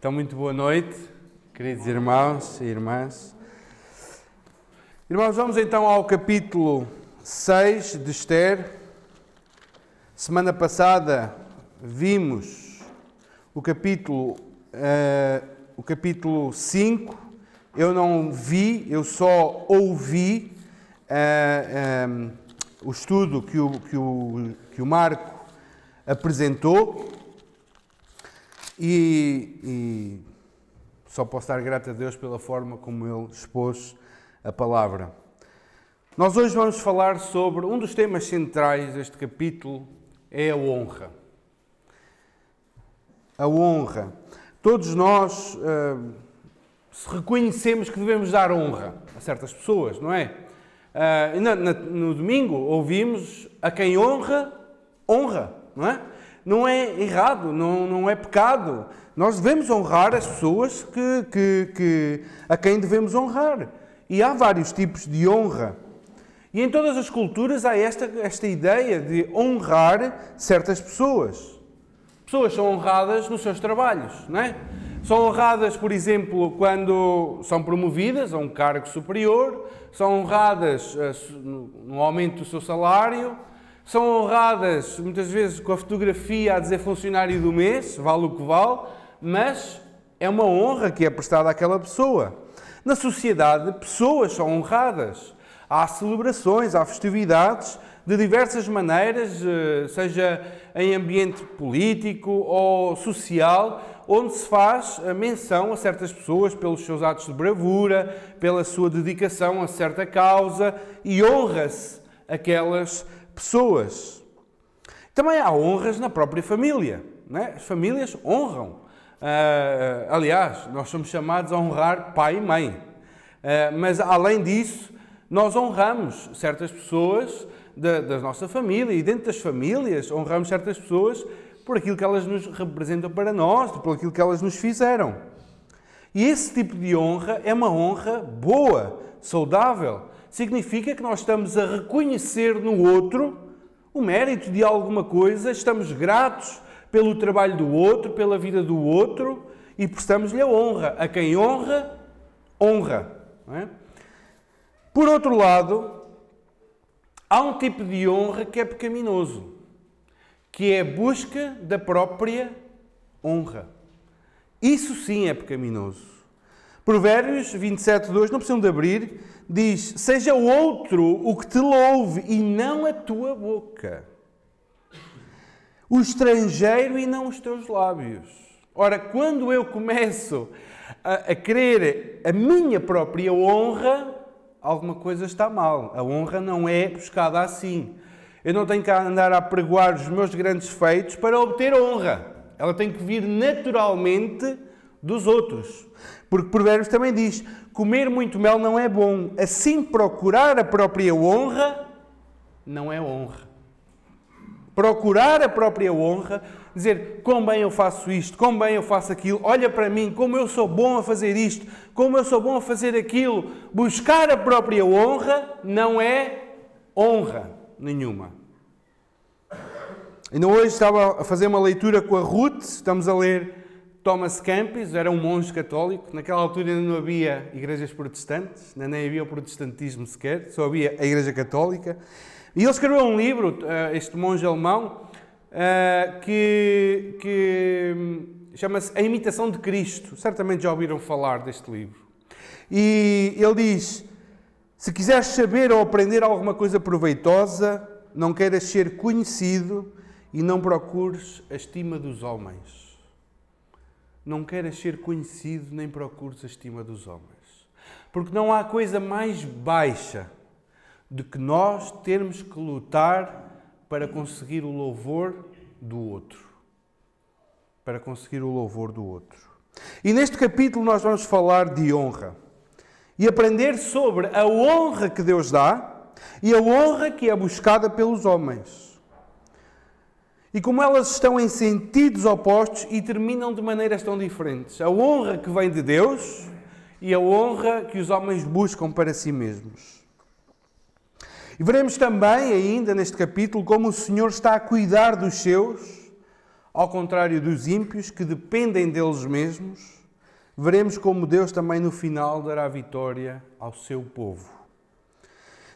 Então, muito boa noite, queridos irmãos e irmãs. Irmãos, vamos então ao capítulo 6 de Esther. Semana passada vimos o capítulo, uh, o capítulo 5. Eu não vi, eu só ouvi uh, eh, um, eh, o estudo que o, que, o, que o Marco apresentou. E, e, só posso dar grato a Deus pela forma como Ele expôs a palavra. Nós hoje vamos falar sobre um dos temas centrais deste capítulo, é a honra. A honra. Todos nós uh, reconhecemos que devemos dar honra a certas pessoas, não é? Uh, no, no domingo ouvimos a quem honra, honra, não é? Não é errado, não, não é pecado. Nós devemos honrar as pessoas que, que, que, a quem devemos honrar. E há vários tipos de honra. E em todas as culturas há esta, esta ideia de honrar certas pessoas. Pessoas são honradas nos seus trabalhos, não é? São honradas, por exemplo, quando são promovidas a um cargo superior, são honradas eh, no aumento do seu salário, são honradas muitas vezes com a fotografia a dizer funcionário do mês, vale o que vale, mas é uma honra que é prestada àquela pessoa. Na sociedade, pessoas são honradas. Há celebrações, há festividades de diversas maneiras, eh, seja em ambiente político ou social, onde se faz a menção a certas pessoas pelos seus atos de bravura, pela sua dedicação a certa causa e honra-se aquelas pessoas pessoas. Também há honras na própria família. É? As famílias honram. Uh, aliás, nós somos chamados a honrar pai e mãe. Uh, mas, além disso, nós honramos certas pessoas da, da, nossa família e, dentro das famílias, honramos certas pessoas por aquilo que elas nos representam para nós, por aquilo que elas nos fizeram. E esse tipo de honra é uma honra boa, saudável significa que nós estamos a reconhecer no outro o mérito de alguma coisa, estamos gratos pelo trabalho do outro, pela vida do outro e prestamos-lhe a honra. A quem honra, honra. É? Por outro lado, há um tipo de honra que é pecaminoso, que é a busca da própria honra. Isso sim é pecaminoso. Provérbios 27, 2, não precisam de abrir, diz: Seja outro o que te louve e não a tua boca. O estrangeiro e não os teus lábios. Ora, quando eu começo a, a querer a minha própria honra, alguma coisa está mal. A honra não é buscada assim. Eu não tenho que andar a pregoar os meus grandes feitos para obter honra. Ela tem que vir naturalmente dos outros. Porque Provérbios também diz: comer muito mel não é bom, assim procurar a própria honra não é honra. Procurar a própria honra, dizer quão bem eu faço isto, quão bem eu faço aquilo, olha para mim, como eu sou bom a fazer isto, como eu sou bom a fazer aquilo. Buscar a própria honra não é honra nenhuma. Ainda hoje estava a fazer uma leitura com a Ruth, estamos a ler Thomas Campis era um monge católico. Naquela altura ainda não havia igrejas protestantes, ainda nem havia o protestantismo sequer, só havia a Igreja Católica. E ele escreveu um livro, eh, este monge alemão, eh, que, que hum, chama-se A Imitação de Cristo. Certamente já ouviram falar deste livro. E ele diz: Se quiseres saber ou aprender alguma coisa proveitosa, não queiras ser conhecido e não procures a estima dos homens não queres ser conhecido nem procures a estima dos homens. Porque não há coisa mais baixa do que nós termos que lutar para conseguir o louvor do outro. Para conseguir o louvor do outro. E neste capítulo nós vamos falar de honra e aprender sobre a honra que Deus dá e a honra que é buscada pelos homens e como elas estão em sentidos opostos e terminam de maneiras tão diferentes. A honra que vem de Deus e a honra que os homens buscam para si mesmos. E veremos também, ainda neste capítulo, como o Senhor está a cuidar dos seus ao contrário dos ímpios que dependem deles mesmos, veremos como Deus também no final dará vitória ao seu povo.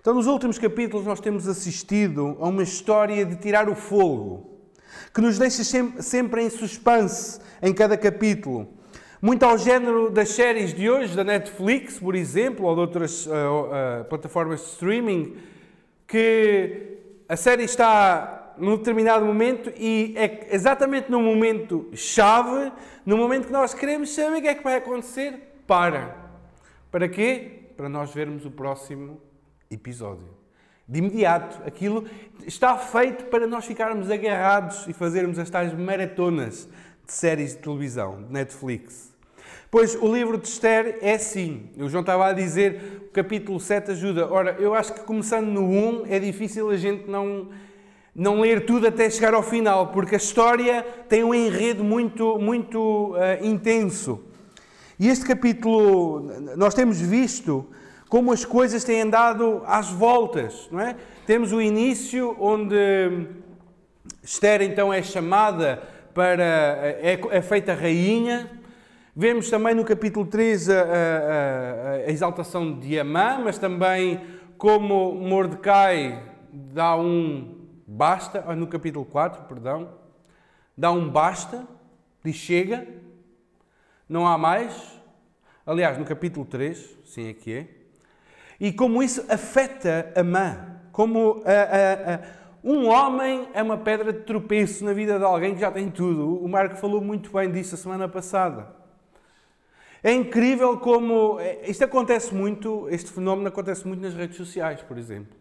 Então, nos últimos capítulos, nós temos assistido a uma história de tirar o fogo, que nos deixa sempre em suspense em cada capítulo. Muito ao género das séries de hoje, da Netflix, por exemplo, ou de outras uh, uh, plataformas de streaming, que a série está num determinado momento e é exatamente no momento chave, no momento que nós queremos saber o que é que vai acontecer, para. Para quê? Para nós vermos o próximo episódio. De imediato, aquilo está feito para nós ficarmos agarrados e fazermos as tais maratonas de séries de televisão, de Netflix. Pois o livro de Esther é assim. O João estava a dizer, o capítulo 7 ajuda. Ora, eu acho que começando no 1 é difícil a gente não, não ler tudo até chegar ao final, porque a história tem um enredo muito, muito uh, intenso. E este capítulo, nós temos visto como as coisas têm andado às voltas, não é? Temos o início onde Esther então é chamada para é, é feita rainha. Vemos também no capítulo 3 a, a, a, exaltação de Amã, mas também como Mordecai dá um basta, no capítulo 4, perdão, dá um basta, diz chega, não há mais. Aliás, no capítulo 3, sim que é, e como isso afeta a mãe, como a, a, a, um homem é uma pedra de tropeço na vida de alguém que já tem tudo. O Marco falou muito bem disso a semana passada. É incrível como é, isto acontece muito, este fenómeno acontece muito nas redes sociais, por exemplo.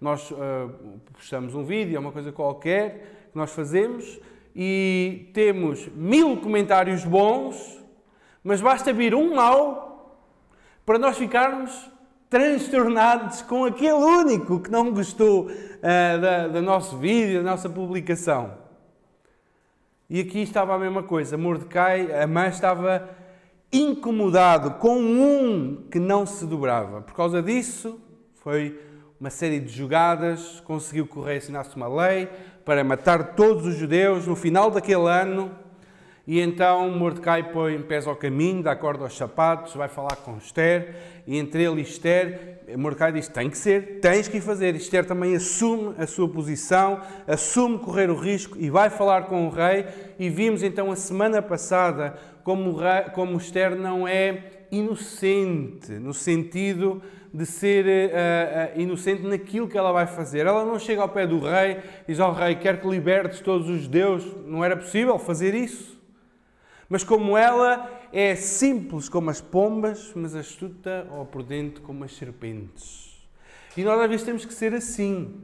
Nós uh, postamos um vídeo, é uma coisa qualquer que nós fazemos e temos mil comentários bons, mas basta vir um mau para nós ficarmos transtornados com aquele único que não gostou uh, da, do nosso vídeo, da nossa publicação. E aqui estava a mesma coisa. Mordecai, a mãe estava incomodado com um que não se dobrava. Por causa disso, foi uma série de jogadas, conseguiu que o rei assinasse uma lei para matar todos os judeus no final daquele ano e então Mordecai põe pés ao caminho, dá corda aos sapatos, vai falar com Esther, e entre ele e Esther, Mordecai diz: tem que ser, tens que fazer. Esther também assume a sua posição, assume correr o risco e vai falar com o rei. E vimos então a semana passada como, rei, como Esther não é inocente, no sentido de ser uh, uh, inocente naquilo que ela vai fazer. Ela não chega ao pé do rei e diz ao rei: quer que libertes todos os judeus. Não era possível fazer isso. Mas como ela é simples como as pombas, mas astuta ou prudente como as serpentes. E nós às vezes temos que ser assim.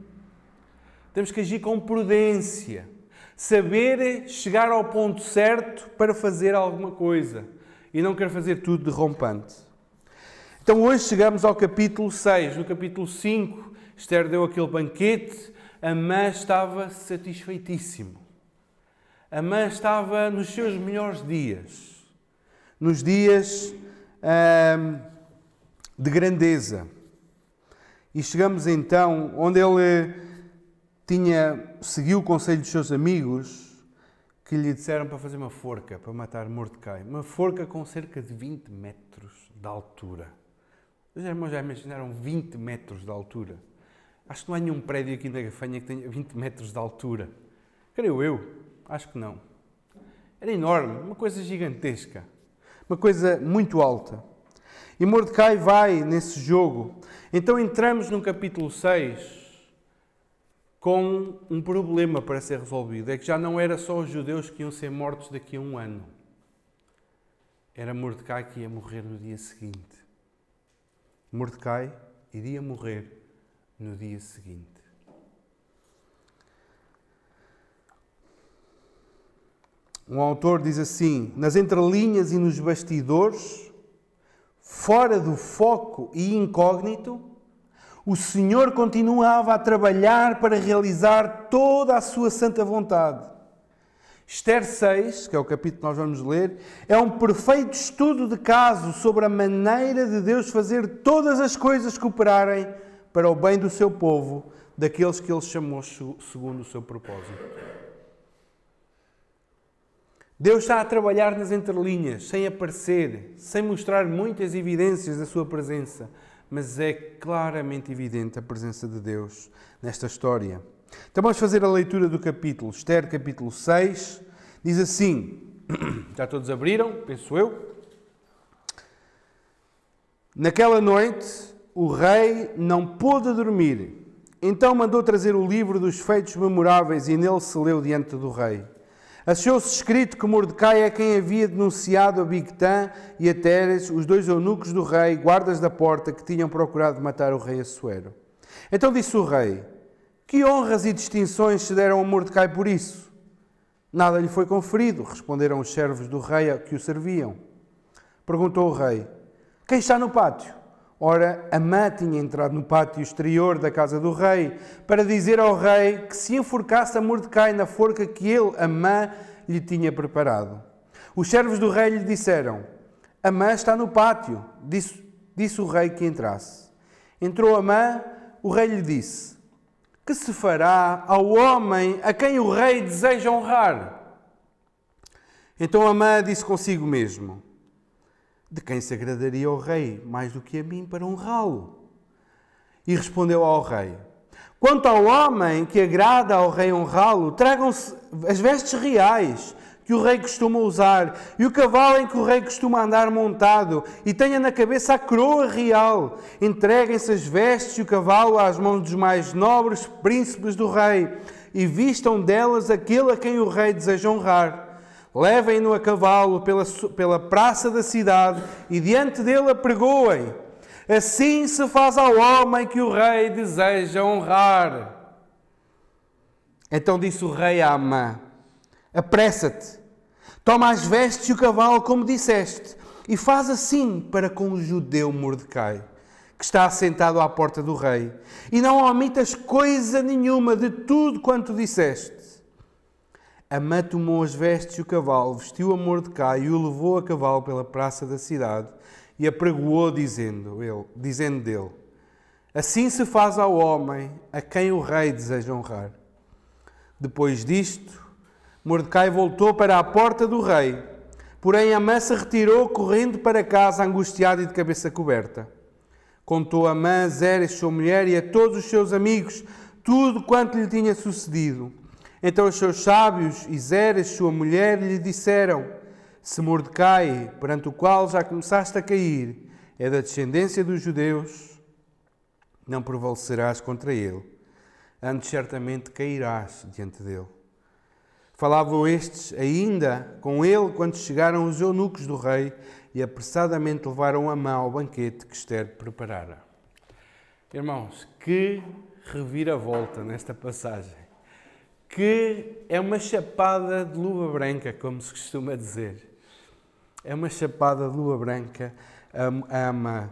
Temos que agir com prudência. Saber chegar ao ponto certo para fazer alguma coisa. E não querer fazer tudo de rompante. Então hoje chegamos ao capítulo 6. No capítulo 5, Esther deu aquele banquete. A mãe estava satisfeitíssimo. A mãe estava nos seus melhores dias, nos dias de grandeza. E chegamos então onde ele tinha seguiu o conselho dos seus amigos que lhe disseram para fazer uma forca para matar Mordecai. Uma forca com cerca de 20 metros de altura. Os irmãos já imaginaram 20 metros de altura? Acho que não há nenhum prédio aqui na Gafanha que tenha 20 metros de altura. Creio eu. Acho que não. Era enorme, uma coisa gigantesca, uma coisa muito alta. E Mordecai vai nesse jogo. Então entramos no capítulo 6 com um problema para ser resolvido. É que já não era só os judeus que iam ser mortos daqui a um ano. Era Mordecai que ia morrer no dia seguinte. Mordecai iria morrer no dia seguinte. Um autor diz assim: nas entrelinhas e nos bastidores, fora do foco e incógnito, o Senhor continuava a trabalhar para realizar toda a sua santa vontade. Esther 6, que é o capítulo que nós vamos ler, é um perfeito estudo de caso sobre a maneira de Deus fazer todas as coisas cooperarem para o bem do seu povo, daqueles que ele chamou segundo o seu propósito. Deus está a trabalhar nas entrelinhas, sem aparecer, sem mostrar muitas evidências da sua presença, mas é claramente evidente a presença de Deus nesta história. Então vamos fazer a leitura do capítulo. Esther, capítulo 6, diz assim: já todos abriram, penso eu. Naquela noite, o rei não pôde dormir. Então mandou trazer o livro dos feitos memoráveis e nele se leu diante do rei. Achou-se escrito que Mordecai é quem havia denunciado a Bigtã e a Teres, os dois eunucos do rei, guardas da porta, que tinham procurado matar o rei Assuero. Então disse o rei: Que honras e distinções se deram a Mordecai por isso? Nada lhe foi conferido, responderam os servos do rei que o serviam. Perguntou o rei: Quem está no pátio? Ora, Amã tinha entrado no pátio exterior da casa do rei para dizer ao rei que se enforcasse a Mordecai na forca que ele, Amã, lhe tinha preparado. Os servos do rei lhe disseram: Amã está no pátio. Disse, disse o rei que entrasse. Entrou Amã, o rei lhe disse: Que se fará ao homem a quem o rei deseja honrar? Então Amã disse consigo mesmo: de quem se agradaria ao rei mais do que a mim para honrá-lo? E respondeu ao rei: Quanto ao homem que agrada ao rei honrá-lo, tragam-se as vestes reais que o rei costuma usar, e o cavalo em que o rei costuma andar montado, e tenha na cabeça a coroa real. Entreguem-se as vestes e o cavalo às mãos dos mais nobres príncipes do rei, e vistam delas aquele a quem o rei deseja honrar. Levem-no a cavalo pela, pela praça da cidade e diante dele apregoem. Assim se faz ao homem que o rei deseja honrar. Então disse o rei a Amã: Apressa-te, toma as vestes e o cavalo, como disseste, e faz assim para com o judeu Mordecai, que está assentado à porta do rei, e não omitas coisa nenhuma de tudo quanto disseste. Amã tomou as vestes e o cavalo, vestiu a Mordecai e o levou a cavalo pela praça da cidade e apregoou, dizendo, ele, dizendo dele: Assim se faz ao homem a quem o rei deseja honrar. Depois disto, Mordecai voltou para a porta do rei, porém Amã se retirou correndo para casa, angustiado e de cabeça coberta. Contou Amã, Zeres, sua mulher, e a todos os seus amigos tudo quanto lhe tinha sucedido. Então os seus sábios e Zeres, sua mulher, lhe disseram: Se Mordecai, perante o qual já começaste a cair, é da descendência dos judeus, não prevalecerás contra ele, antes certamente cairás diante dele. Falavam estes ainda com ele quando chegaram os eunucos do rei e apressadamente levaram a mão ao banquete que Esther preparara. Irmãos, que reviravolta nesta passagem que é uma chapada de luva branca, como se costuma dizer. É uma chapada de luva branca a Amã.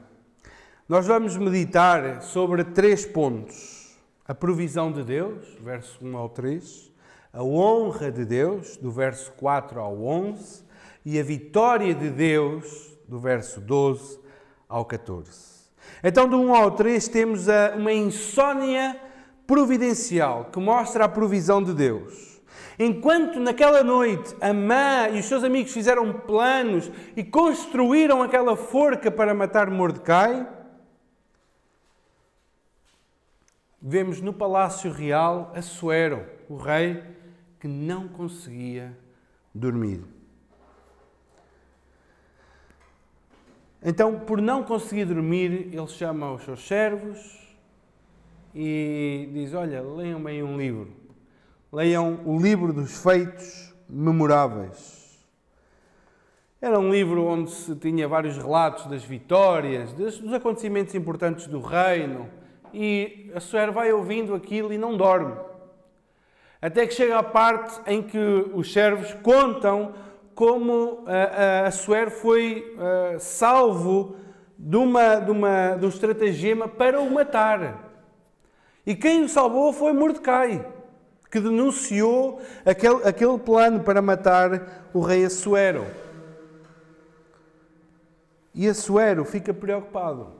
Nós vamos meditar sobre três pontos: a provisão de Deus, verso 1 ao 3, a honra de Deus, do verso 4 ao 11, e a vitória de Deus, do verso 12 ao 14. Então, do 1 ao 3, temos uma insônia providencial que mostra a provisão de Deus. Enquanto naquela noite Amã e os seus amigos fizeram planos e construíram aquela forca para matar Mordecai, vemos no palácio real Assuero, o rei, que não conseguia dormir. Então, por não conseguir dormir, ele chama os seus servos, e diz: Olha, leiam bem um livro. Leiam o livro dos feitos memoráveis. Era um livro onde se tinha vários relatos das vitórias, dos acontecimentos importantes do reino. E a Suer vai ouvindo aquilo e não dorme. Até que chega a parte em que os servos contam como a, a, a Suer foi uh, salvo de, uma, de, uma, de um estratagema para o matar. E quem o salvou foi Mordecai, que denunciou aquele, aquele plano para matar o rei Assuero. E Assuero fica preocupado.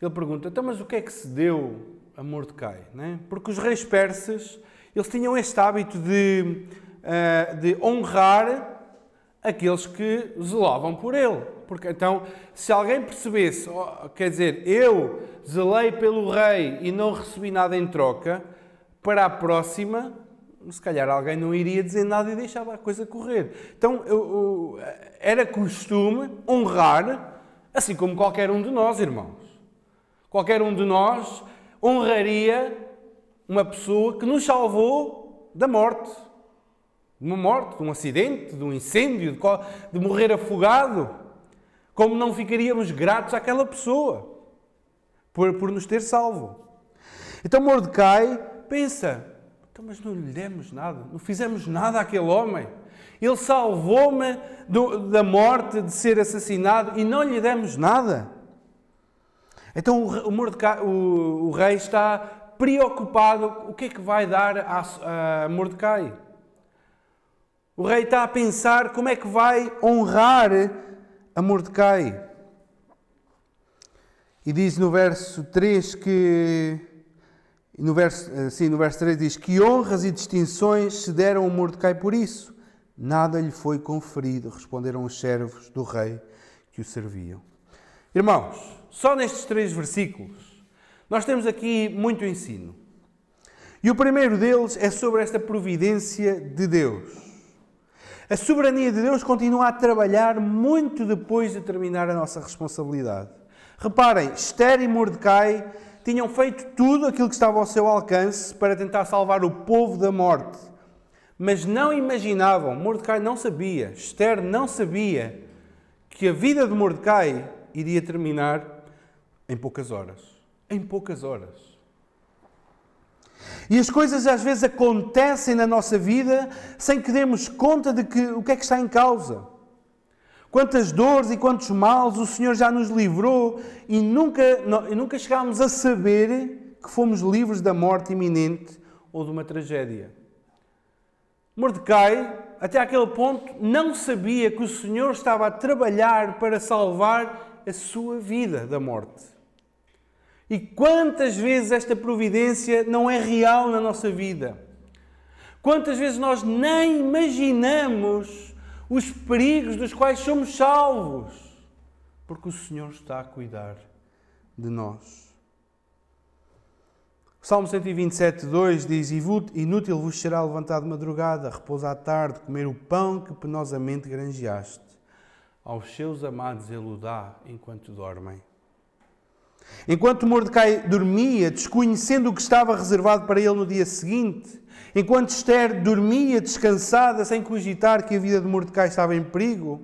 Ele pergunta: então, mas o que é que se deu a Mordecai? Né? Porque os reis persas eles tinham este hábito de uh, de honrar aqueles que zelavam por ele. Porque então, se alguém percebesse, quer dizer, eu zelei pelo rei e não recebi nada em troca, para a próxima, se calhar alguém não iria dizer nada e deixava a coisa correr. Então, eu, eu, era costume honrar, assim como qualquer um de nós, irmãos. Qualquer um de nós honraria uma pessoa que nos salvou da morte. De uma morte, de um acidente, de um incêndio, de, morrer afogado. Como não ficaríamos gratos àquela pessoa por, por nos ter salvo. Então Mordecai pensa: então, mas não lhe demos nada, não fizemos nada àquele homem. Ele salvou-me da morte de ser assassinado e não lhe demos nada. Então o, Mordecai, o, o rei está preocupado: o que é que vai dar a, a Mordecai? O rei está a pensar como é que vai honrar a Mordecai. E diz no verso 3 que. No verso, eh, sim, no verso 3 diz que honras e distinções se deram a Mordecai por isso. Nada lhe foi conferido, responderam os servos do rei que o serviam. Irmãos, só nestes três versículos, nós temos aqui muito ensino. E o primeiro deles é sobre esta providência de Deus. A soberania de Deus continua a trabalhar muito depois de terminar a nossa responsabilidade. Reparem, Esther e Mordecai tinham feito tudo aquilo que estava ao seu alcance para tentar salvar o povo da morte. Mas não imaginavam, Mordecai não sabia, Esther não sabia, que a vida de Mordecai iria terminar em poucas horas. Em poucas horas. E as coisas às vezes acontecem na nossa vida sem que demos conta de que o que é que está em causa. Quantas dores e quantos males o Senhor já nos livrou e nunca, e nunca chegámos a saber que fomos livres da morte iminente ou de uma tragédia. Mordecai, até aquele ponto, não sabia que o Senhor estava a trabalhar para salvar a sua vida da morte. E quantas vezes esta providência não é real na nossa vida? Quantas vezes nós nem imaginamos os perigos dos quais somos salvos? Porque o Senhor está a cuidar de nós. O Salmo 127, 2 diz: Inútil vos será levantar de madrugada, repousar à tarde, comer o pão que penosamente granjeaste. Aos seus amados ele o dá enquanto dormem. Enquanto Mordecai dormia, desconhecendo o que estava reservado para ele no dia seguinte, enquanto Esther dormia descansada, sem cogitar que a vida de Mordecai estava em perigo,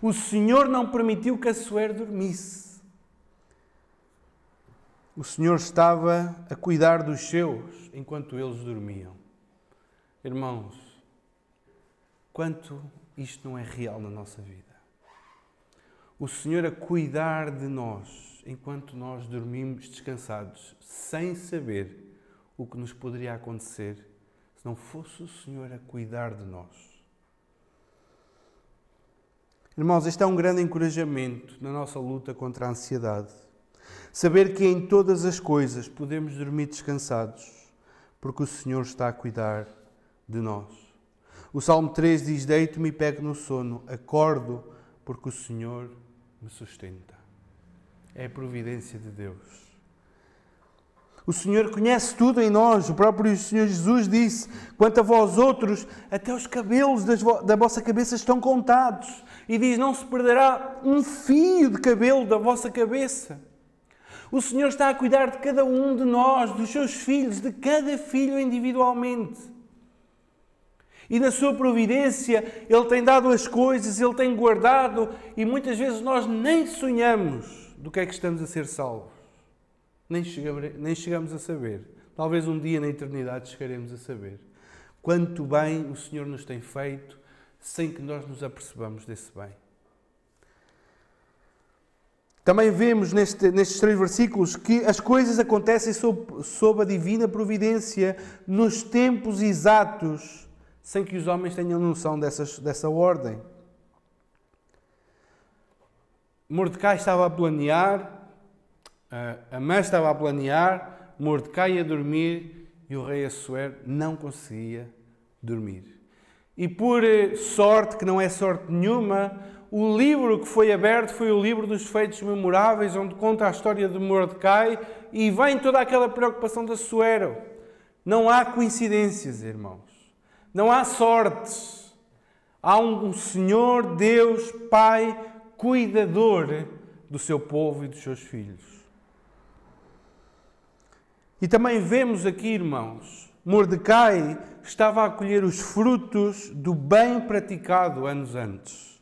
o Senhor não permitiu que Assuero dormisse. O Senhor estava a cuidar dos seus enquanto eles dormiam. Irmãos, quanto isto não é real na nossa vida. O Senhor a cuidar de nós enquanto nós dormimos descansados, sem saber o que nos poderia acontecer se não fosse o Senhor a cuidar de nós. Irmãos, este é um grande encorajamento na nossa luta contra a ansiedade. Saber que em todas as coisas podemos dormir descansados, porque o Senhor está a cuidar de nós. O Salmo 3 diz: Deito-me e pego no sono, acordo, porque o Senhor me sustenta é providência de Deus. O Senhor conhece tudo em nós. O próprio Senhor Jesus disse: Quanto a vós outros, até os cabelos da vossa cabeça estão contados. E diz: Não se perderá um fio de cabelo da vossa cabeça. O Senhor está a cuidar de cada um de nós, dos seus filhos, de cada filho individualmente. E na sua providência, Ele tem dado as coisas, Ele tem guardado, e muitas vezes nós nem sonhamos do que é que estamos a ser salvos. Nem chegamos, nem chegamos a saber. Talvez um dia na eternidade chegaremos a saber. Quanto bem o Senhor nos tem feito sem que nós nos apercebamos desse bem. Também vemos neste, nestes três versículos que as coisas acontecem sob, sob a divina providência, nos tempos exatos, sem que os homens tenham noção dessas, dessa ordem. Mordecai estava a planear, a mãe estava a planear, Mordecai a dormir e o rei Assuero não conseguia dormir. e por eh, sorte, que não é sorte nenhuma, o livro que foi aberto foi o livro dos feitos memoráveis, onde conta a história de Mordecai e vem toda aquela preocupação da Suero. Não há coincidências, irmãos. Não há sortes. Há um Senhor, Deus, Pai, cuidador do seu povo e dos seus filhos. E também vemos aqui, irmãos, Mordecai estava a colher os frutos do bem praticado anos antes.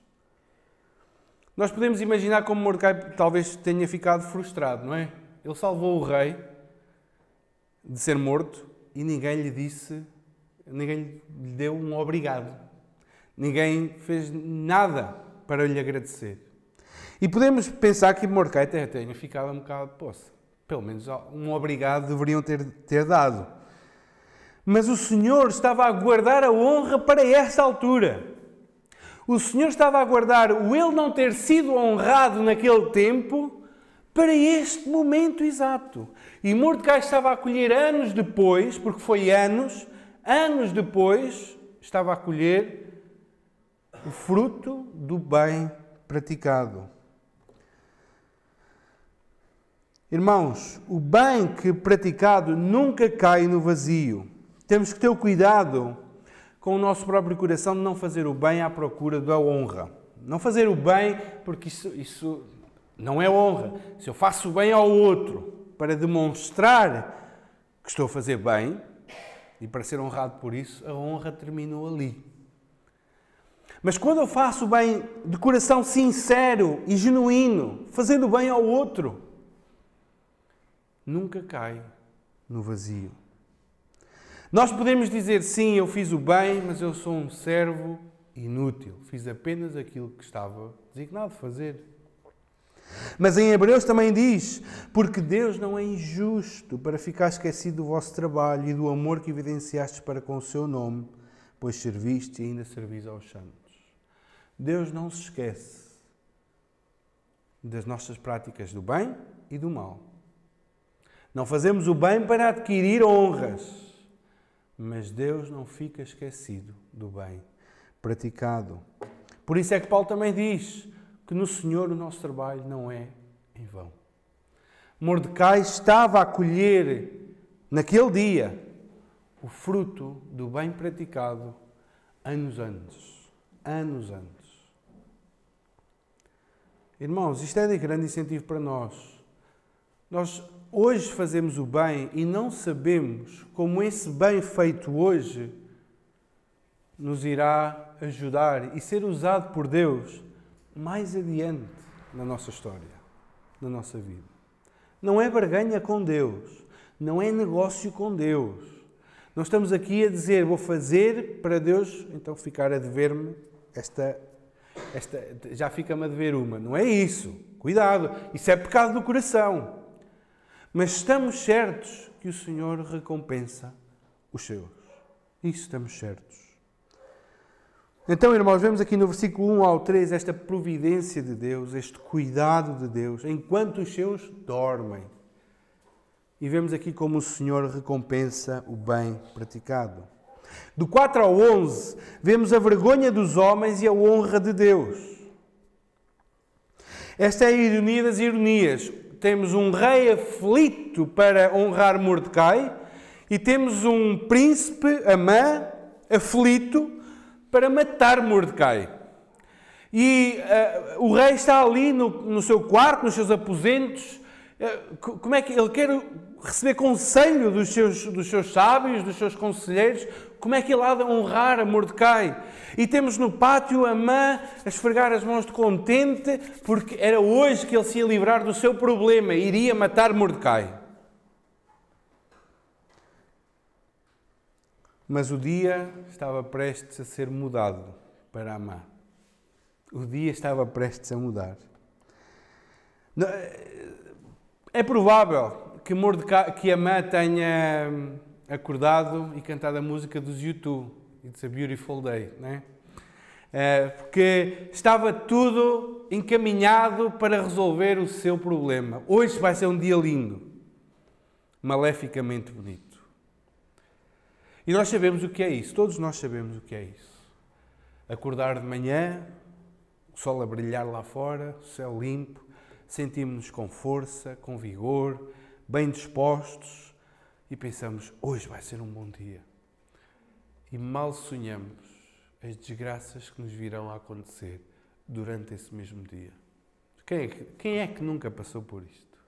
Nós podemos imaginar como Mordecai talvez tenha ficado frustrado, não é? Ele salvou o rei de ser morto e ninguém lhe disse, ninguém lhe deu um obrigado. Ninguém fez nada para lhe agradecer. E podemos pensar que Mordecai tenha ficado um bocado, poça, pelo menos um obrigado deveriam ter, ter dado. Mas o Senhor estava a guardar a honra para esta altura. O Senhor estava a guardar o ele não ter sido honrado naquele tempo para este momento exato. E Mordecai estava a colher anos depois, porque foi anos, anos depois, estava a colher o fruto do bem praticado. Irmãos, o bem que praticado nunca cai no vazio. Temos que ter o cuidado com o nosso próprio coração de não fazer o bem à procura da honra. Não fazer o bem porque isso, isso não é honra. Se eu faço o bem ao outro para demonstrar que estou a fazer bem e para ser honrado por isso, a honra terminou ali. Mas quando eu faço o bem de coração sincero e genuíno, fazendo bem ao outro, nunca cai no vazio. Nós podemos dizer sim, eu fiz o bem, mas eu sou um servo inútil. Fiz apenas aquilo que estava designado fazer. Mas em Hebreus também diz: Porque Deus não é injusto para ficar esquecido do vosso trabalho e do amor que evidenciastes para com o seu nome, pois serviste e ainda servis aos santos. Deus não se esquece das nossas práticas do bem e do mal. Não fazemos o bem para adquirir honras mas Deus não fica esquecido do bem praticado. Por isso é que Paulo também diz que no Senhor o nosso trabalho não é em vão. Mordecai estava a colher naquele dia o fruto do bem praticado anos antes. Anos antes. Irmãos, isto é de grande incentivo para nós. Nós hoje fazemos o bem e não sabemos como esse bem feito hoje nos irá ajudar e ser usado por Deus mais adiante na nossa história, na nossa vida. Não é barganha com Deus, não é negócio com Deus. Não estamos aqui a dizer vou fazer para Deus então ficar a dever-me esta, esta já fica-me a dever uma. Não é isso. Cuidado, isso é pecado do coração. Mas estamos certos que o Senhor recompensa os seus. Isso estamos certos. Então, irmãos, vemos aqui no versículo 1 ao 3 esta providência de Deus, este cuidado de Deus, enquanto os seus dormem. E vemos aqui como o Senhor recompensa o bem praticado. Do 4 ao 11, vemos a vergonha dos homens e a honra de Deus. Esta é a ironia das ironias temos um rei aflito para honrar Mordecai e temos um príncipe, Amã, aflito para matar Mordecai. E uh, o rei está ali no, no, seu quarto, nos seus aposentos. Uh, como é que ele quer receber conselho dos seus, dos seus sábios, dos seus conselheiros? Como é que ele há de honrar a Mordecai? E temos no pátio a mãe a esfregar as mãos de contente, porque era hoje que ele se ia livrar do seu problema, iria matar Mordecai. Mas o dia estava prestes a ser mudado para Amã. O dia estava prestes a mudar. É provável que, Mordecai, que Amã tenha acordado e cantado a música dos YouTube, It's a Beautiful Day, né? É, porque estava tudo encaminhado para resolver o seu problema. Hoje vai ser um dia lindo, maleficamente bonito. E nós sabemos o que é isso, todos nós sabemos o que é isso. Acordar de manhã, o sol a brilhar lá fora, o céu limpo, sentimos-nos com força, com vigor, bem dispostos e pensamos: hoje vai ser um bom dia. E mal sonhamos as desgraças que nos virão a acontecer durante esse mesmo dia. Quem é que, quem é que nunca passou por isto?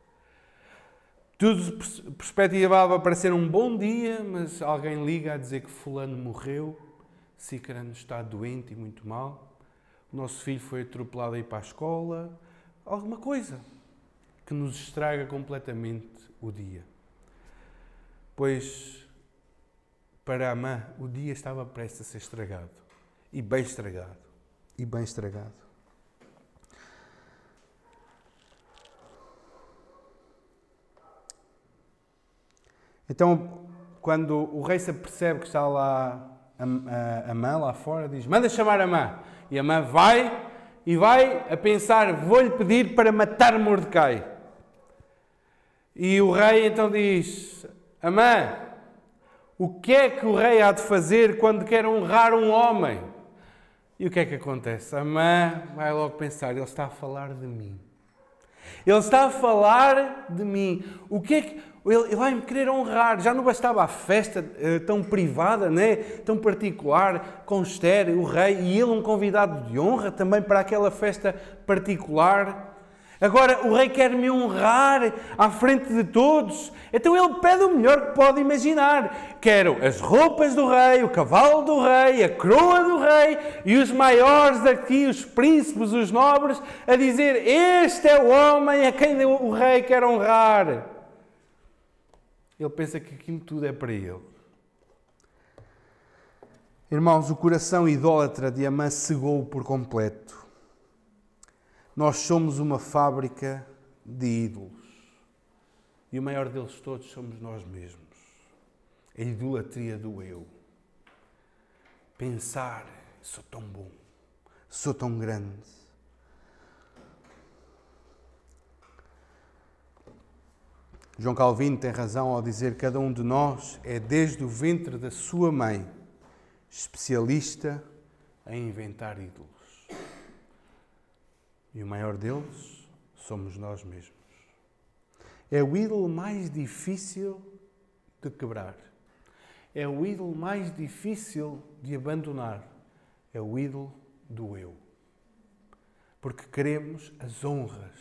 Tudo perspectivava para ser um bom dia, mas alguém liga a dizer que Fulano morreu, Cícrano está doente e muito mal, o nosso filho foi atropelado a ir para a escola, alguma coisa que nos estraga completamente o dia. Pois, para a mãe, o dia estava prestes a ser estragado. E bem estragado. E bem estragado. Então, quando o rei se percebe que está lá a, a, a mãe lá fora, diz: Manda chamar a mãe. E a mãe vai e vai a pensar: Vou-lhe pedir para matar Mordecai. E o rei então diz: Amã, o que é que o rei há de fazer quando quer honrar um homem? E o que é que acontece? Amã vai logo pensar: Ele está a falar de mim. Ele está a falar de mim. O que é que ele, vai-me querer honrar. Já não bastava a festa uh, tão privada, né? tão particular, com Esther, o rei, e ele um convidado de honra também para aquela festa particular. Agora o rei quer me honrar à frente de todos. Então ele pede o melhor que pode imaginar. Quero as roupas do rei, o cavalo do rei, a coroa do rei e os maiores daqui, os príncipes, os nobres, a dizer: Este é o homem a quem o rei quer honrar. Ele pensa que aquilo tudo é para ele. Irmãos, o coração idólatra de Amã cegou por completo. Nós somos uma fábrica de ídolos. E o maior deles todos somos nós mesmos. A idolatria do eu. Pensar, sou tão bom, sou tão grande João Calvino tem razão ao dizer que cada um de nós é, desde o ventre da sua mãe, especialista em inventar ídolos. E o maior deles somos nós mesmos. É o ídolo mais difícil de quebrar. É o ídolo mais difícil de abandonar. É o ídolo do eu. Porque queremos as honras,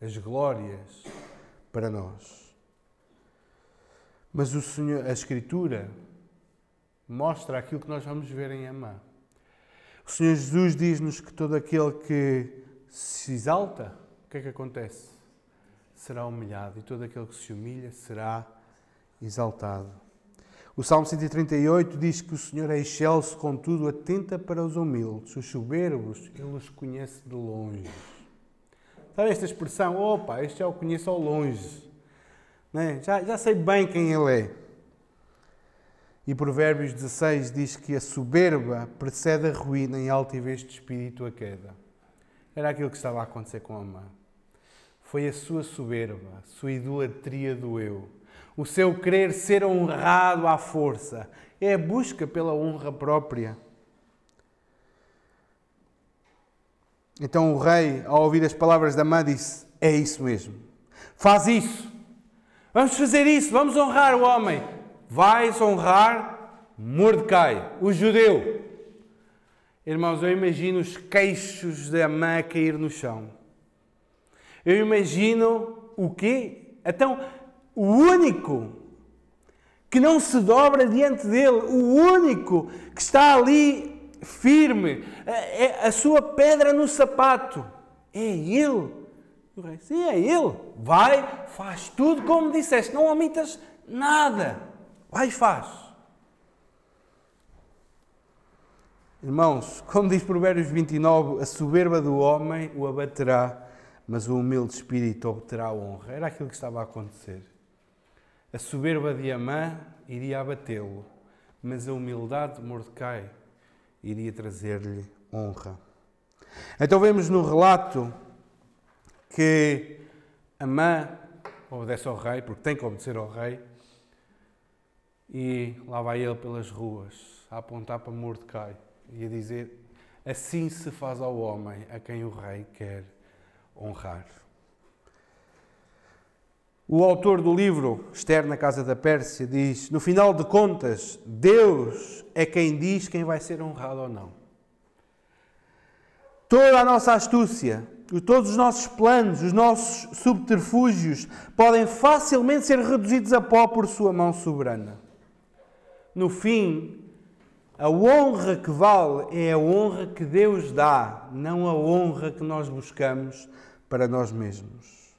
as glórias, para nós. Mas o Senhor, a Escritura mostra aquilo que nós vamos ver em Amã. O Senhor Jesus diz-nos que todo aquele que se exalta, o que é que acontece? Será humilhado, e todo aquele que se humilha será exaltado. O Salmo 138 diz que o Senhor é excelso, contudo, atenta para os humildes, os soberbos, ele os conhece de longe. Sabe esta expressão? Opa, este já o conheço ao longe. Né? Já, já sei bem quem ele é. E Provérbios 16 diz que a soberba precede a ruína em altivez de espírito a queda. Era aquilo que estava a acontecer com a mãe. Foi a sua soberba, a sua idolatria do eu, o seu querer ser honrado à força. É a busca pela honra própria. Então o rei, ao ouvir as palavras da mãe, disse: É isso mesmo. Faz isso. Vamos fazer isso. Vamos honrar o homem. Vais honrar Mordecai, o judeu. Irmãos, eu imagino os queixos da mãe a cair no chão. Eu imagino o quê? Então, o único que não se dobra diante dele, o único que está ali firme, é a sua pedra no sapato. É Ele. O rei, sim, é Ele. Vai, faz tudo como disseste, não omitas nada. Vai faz. Irmãos, como diz Provérbios 29, a soberba do homem o abaterá, mas o humilde espírito obterá honra. Era aquilo que estava a acontecer. A soberba de Amã iria abatê-lo, mas a humildade de Mordecai iria trazer-lhe honra. Então vemos no relato que Amã obedece ao rei, porque tem que obedecer ao rei, e lá vai ele pelas ruas a apontar para Mordecai e a dizer: Assim se faz ao homem a quem o rei quer honrar. O autor do livro Esther na Casa da Pérsia diz: No final de contas, Deus é quem diz quem vai ser honrado ou não. Toda a nossa astúcia, todos os nossos planos, os nossos subterfúgios podem facilmente ser reduzidos a pó por Sua mão soberana. No fim, a honra que vale é a honra que Deus dá, não a honra que nós buscamos para nós mesmos.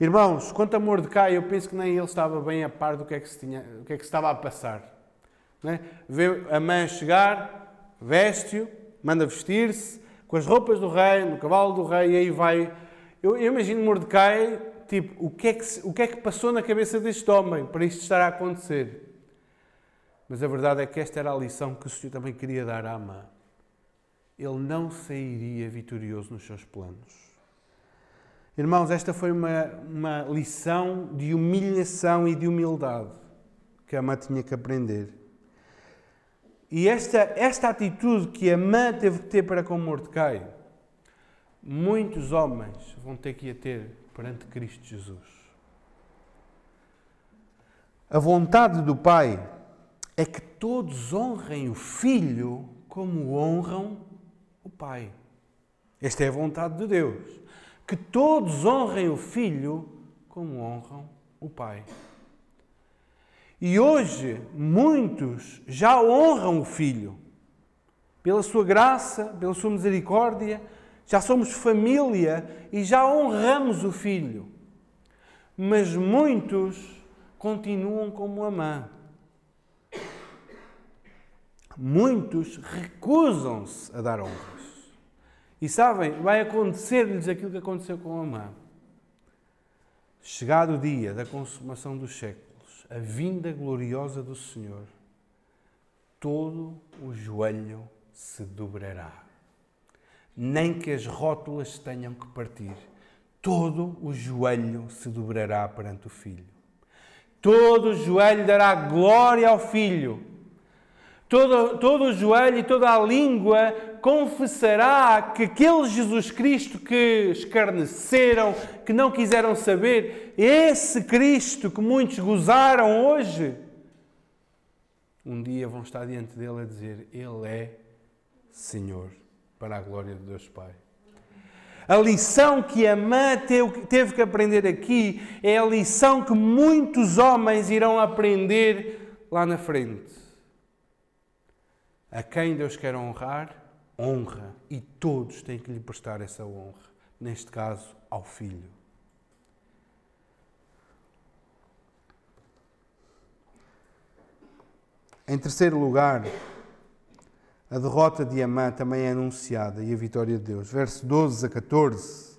Irmãos, quanto a Mordecai, eu penso que nem ele estava bem a par do que é que se, tinha, que é que estava a passar. Não é? Vê a mãe chegar, veste-o, manda vestir-se, com as roupas do rei, no cavalo do rei, e aí vai. Eu, eu imagino Mordecai, tipo, o que, é que, o que é que passou na cabeça deste homem para isto estar a acontecer? Mas a verdade é que esta era a lição que o Senhor também queria dar à Amã. Ele não sairia vitorioso nos seus planos. Irmãos, esta foi uma, uma lição de humilhação e de humildade que a Amã tinha que aprender. E esta, esta atitude que a Amã teve que ter para com Mordecai, muitos homens vão ter que a ter perante Cristo Jesus. A vontade do Pai é que todos honrem o Filho como honram o Pai. Esta é a vontade de Deus que todos honrem o Filho como honram o Pai. E hoje, muitos já honram o Filho. Pela sua graça, pela sua misericórdia, já somos família e já honramos o Filho. Mas muitos continuam como Amã. Muitos recusam-se a dar honra. E sabem, vai acontecer-lhes aquilo que aconteceu com Amã. Chegado o dia da consumação dos séculos, a vinda gloriosa do Senhor, todo o joelho se dobrará. Nem que as rótulas tenham que partir, todo o joelho se dobrará perante o Filho. Todo o joelho dará glória ao Filho Todo, todo o joelho e toda a língua confessará que aquele Jesus Cristo que escarneceram, que não quiseram saber, esse Cristo que muitos gozaram hoje, um dia vão estar diante dele a dizer: Ele é Senhor, para a glória de Deus Pai. A lição que a mãe teve que aprender aqui é a lição que muitos homens irão aprender lá na frente. A quem Deus quer honrar, honra. E todos têm que lhe prestar essa honra. Neste caso, ao Filho. Em terceiro lugar, a derrota de Amã também é anunciada e a vitória de Deus. Verso 12 a 14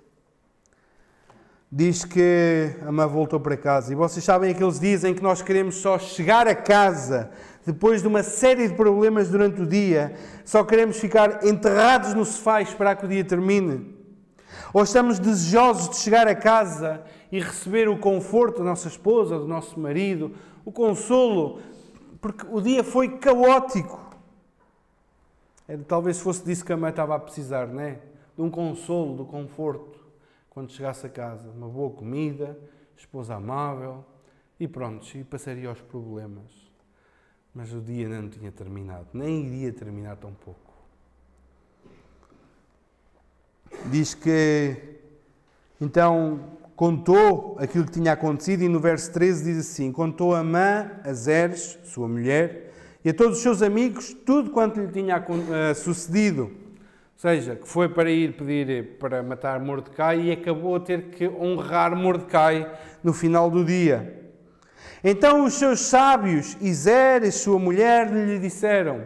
diz que Amã voltou para casa. E vocês sabem aqueles dias em que nós queremos só chegar a casa depois de uma série de problemas durante o dia, só queremos ficar enterrados no sofá esperar que o dia termine? Ou estamos desejosos de chegar a casa e receber o conforto da nossa esposa, do nosso marido, o consolo, porque o dia foi caótico. É, talvez fosse disso que a mãe estava a precisar, não é? De um consolo, do conforto, quando chegasse a casa. Uma boa comida, esposa amável e pronto, e passaria aos problemas. Mas o dia não tinha terminado, nem iria terminar tão pouco. Diz que então contou aquilo que tinha acontecido e no verso 13 diz assim: Contou a Mã, a Zeres, sua mulher, e a todos os seus amigos tudo quanto lhe tinha uh, sucedido. Seja, que foi para ir pedir para matar Mordecai e acabou a ter que honrar Mordecai no final do dia. Então os seus sábios, Iseres, sua mulher, lhe disseram: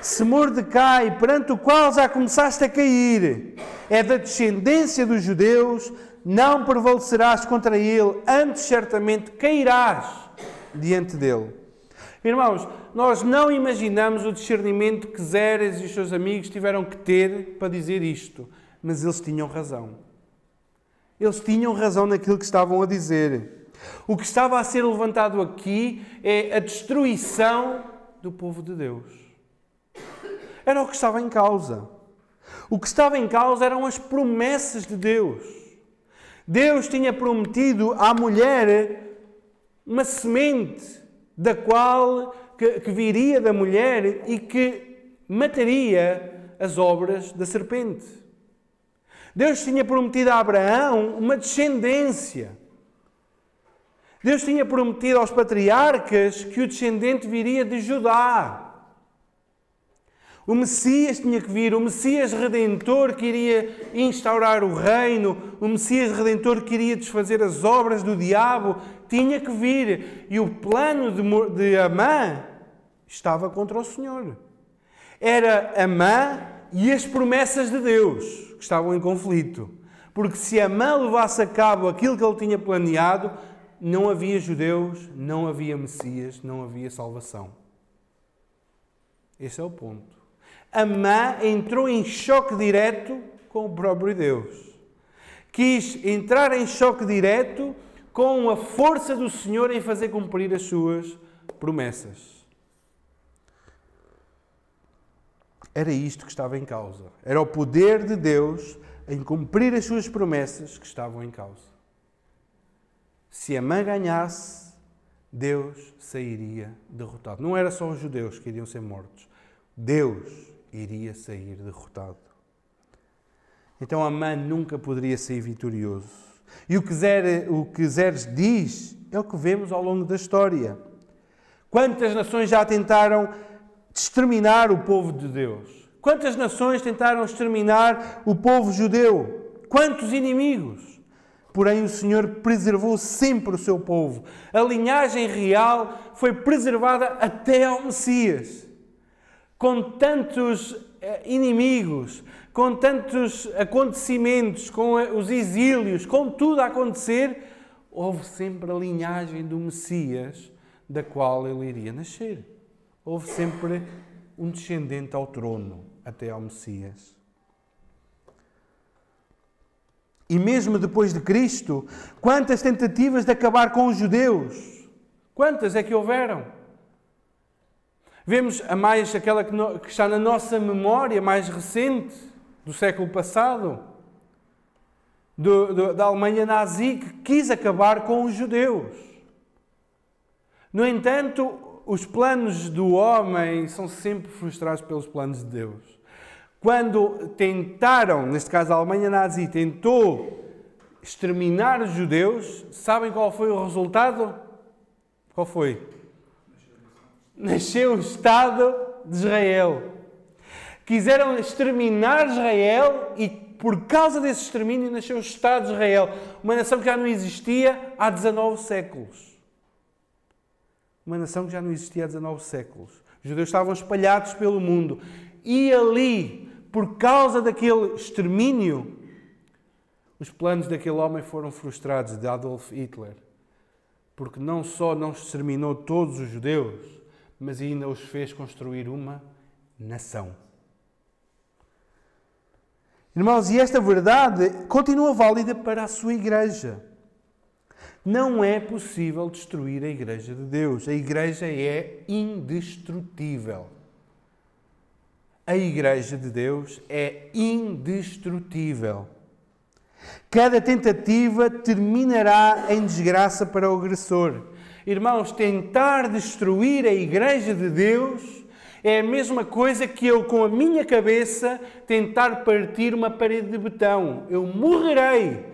Se Mordecai, perante o qual já começaste a cair, é da descendência dos judeus, não prevalecerás contra ele, antes certamente cairás diante dele. Irmãos, nós não imaginamos o discernimento que Zeres e os seus amigos tiveram que ter para dizer isto, mas eles tinham razão. Eles tinham razão naquilo que estavam a dizer. O que estava a ser levantado aqui é a destruição do povo de Deus. era o que estava em causa. O que estava em causa eram as promessas de Deus. Deus tinha prometido à mulher uma semente da qual que, que viria da mulher e que mataria as obras da serpente. Deus tinha prometido a Abraão uma descendência. Deus tinha prometido aos patriarcas que o descendente viria de Judá. O Messias tinha que vir, o Messias redentor que iria instaurar o reino, o Messias redentor que iria desfazer as obras do diabo, tinha que vir. E o plano de, de Amã estava contra o Senhor. Era Amã e as promessas de Deus que estavam em conflito. Porque se Amã levasse a cabo aquilo que ele tinha planeado, não havia judeus, não havia Messias, não havia salvação. Esse é o ponto. Amã entrou em choque direto com o próprio Deus. Quis entrar em choque direto com a força do Senhor em fazer cumprir as suas promessas. Era isto que estava em causa. Era o poder de Deus em cumprir as suas promessas que estavam em causa. Se Amã ganhasse, Deus sairia derrotado. Não era só os judeus que iriam ser mortos. Deus iria sair derrotado. Então Amã nunca poderia sair vitorioso. E o que, Zer, o que Zeres diz é o que vemos ao longo da história. Quantas nações já tentaram exterminar o povo de Deus? Quantas nações tentaram exterminar o povo judeu? Quantos inimigos? Porém, o Senhor preservou sempre o seu povo. A linhagem real foi preservada até ao Messias com tantos eh, inimigos, com tantos acontecimentos, com os exílios, com tudo a acontecer, houve sempre a linhagem do Messias da qual ele iria nascer. Houve sempre um descendente ao trono até ao Messias. E mesmo depois de Cristo, quantas tentativas de acabar com os judeus? Quantas é que houveram? Vemos a mais aquela que, no, que está na nossa memória, mais recente, do século passado, do, do, da Alemanha nazi, que quis acabar com os judeus. No entanto, os planos do homem são sempre frustrados pelos planos de Deus. Quando tentaram, neste caso a Alemanha nazi, tentou exterminar os judeus, sabem qual foi o resultado? Qual foi? Nasceu o Estado de Israel. Quiseram exterminar Israel e por causa desse extermínio nasceu o Estado de Israel, uma nação que já não existia há 19 séculos. Uma nação que já não existia há 19 séculos. Os judeus estavam espalhados pelo mundo. E ali, por causa daquele extermínio, os planos daquele homem foram frustrados, de Adolf Hitler. Porque não só não exterminou todos os judeus, mas ainda os fez construir uma nação. Irmãos, e esta verdade continua válida para a sua igreja. Não é possível destruir a igreja de Deus. A igreja é indestrutível. A igreja de Deus é indestrutível. Cada tentativa terminará em desgraça para o agressor. Irmãos, tentar destruir a Igreja de Deus é a mesma coisa que eu, com a minha cabeça, tentar partir uma parede de betão. Eu morrerei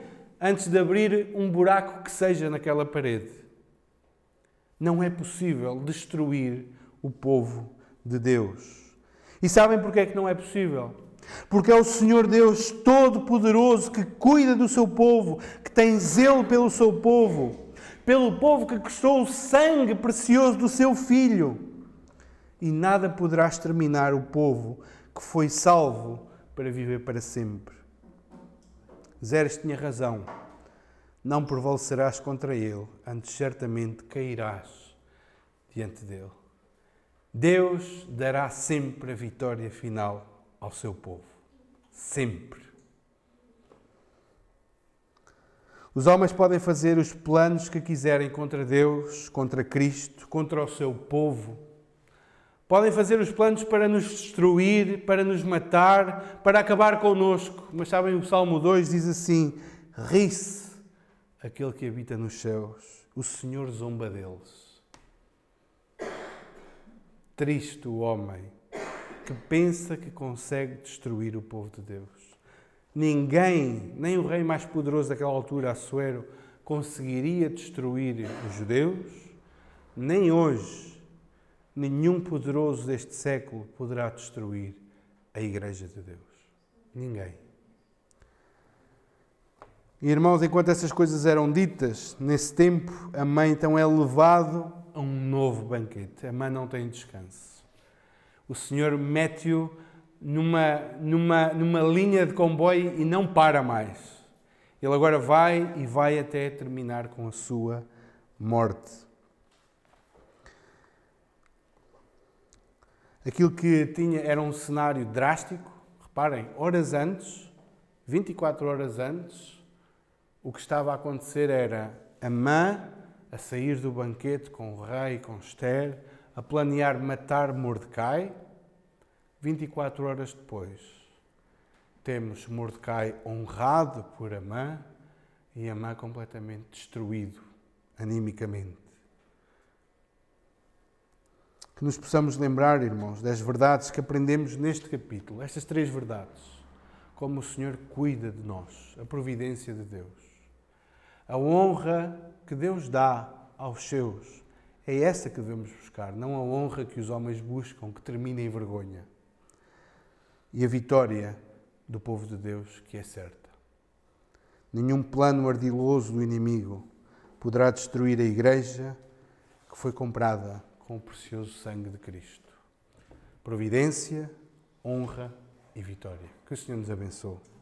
antes de abrir um buraco que seja naquela parede. Não é possível destruir o povo de Deus. E sabem porquê é que não é possível? Porque é o Senhor Deus Todo-Poderoso que cuida do seu povo, que tem zelo pelo seu povo pelo povo que custou o sangue precioso do seu filho. E nada poderá exterminar o povo que foi salvo para viver para sempre. Zeres tinha razão. Não prevalecerás contra ele, antes certamente cairás diante dele. Deus dará sempre a vitória final ao seu povo. Sempre. Os homens podem fazer os planos que quiserem contra Deus, contra Cristo, contra o seu povo, Podem fazer os planos para nos destruir, para nos matar, para acabar connosco. Mas sabem, o Salmo 2 diz assim: ri-se aquele que habita nos céus, o Senhor zomba deles. Triste o homem que pensa que consegue destruir o povo de Deus. Ninguém, nem o rei mais poderoso daquela altura, Assuero, conseguiria destruir os judeus, nem hoje nenhum poderoso deste século poderá destruir a Igreja de Deus. Ninguém. Irmãos, enquanto essas coisas eram ditas, nesse tempo, a mãe então é levado a um novo banquete. A mãe não tem descanso. O Senhor mete-o numa, numa, numa linha de comboio e não para mais. Ele agora vai e vai até terminar com a sua morte. Aquilo que tinha era um cenário drástico. Reparem, horas antes, 24 horas antes, o que estava a acontecer era a mãe a sair do banquete com o rei, com Esther, a planear matar Mordecai. 24 horas depois, temos Mordecai honrado por Amã e Amã completamente destruído animicamente. Que nos possamos lembrar, irmãos, das verdades que aprendemos neste capítulo, estas três verdades. Como o Senhor cuida de nós, a providência de Deus. A honra que Deus dá aos seus é essa que devemos buscar, não a honra que os homens buscam, que termina em vergonha. E a vitória do povo de Deus, que é certa. Nenhum plano ardiloso do inimigo poderá destruir a igreja que foi comprada com o precioso sangue de Cristo. Providência, honra e vitória. Que o Senhor nos abençoe.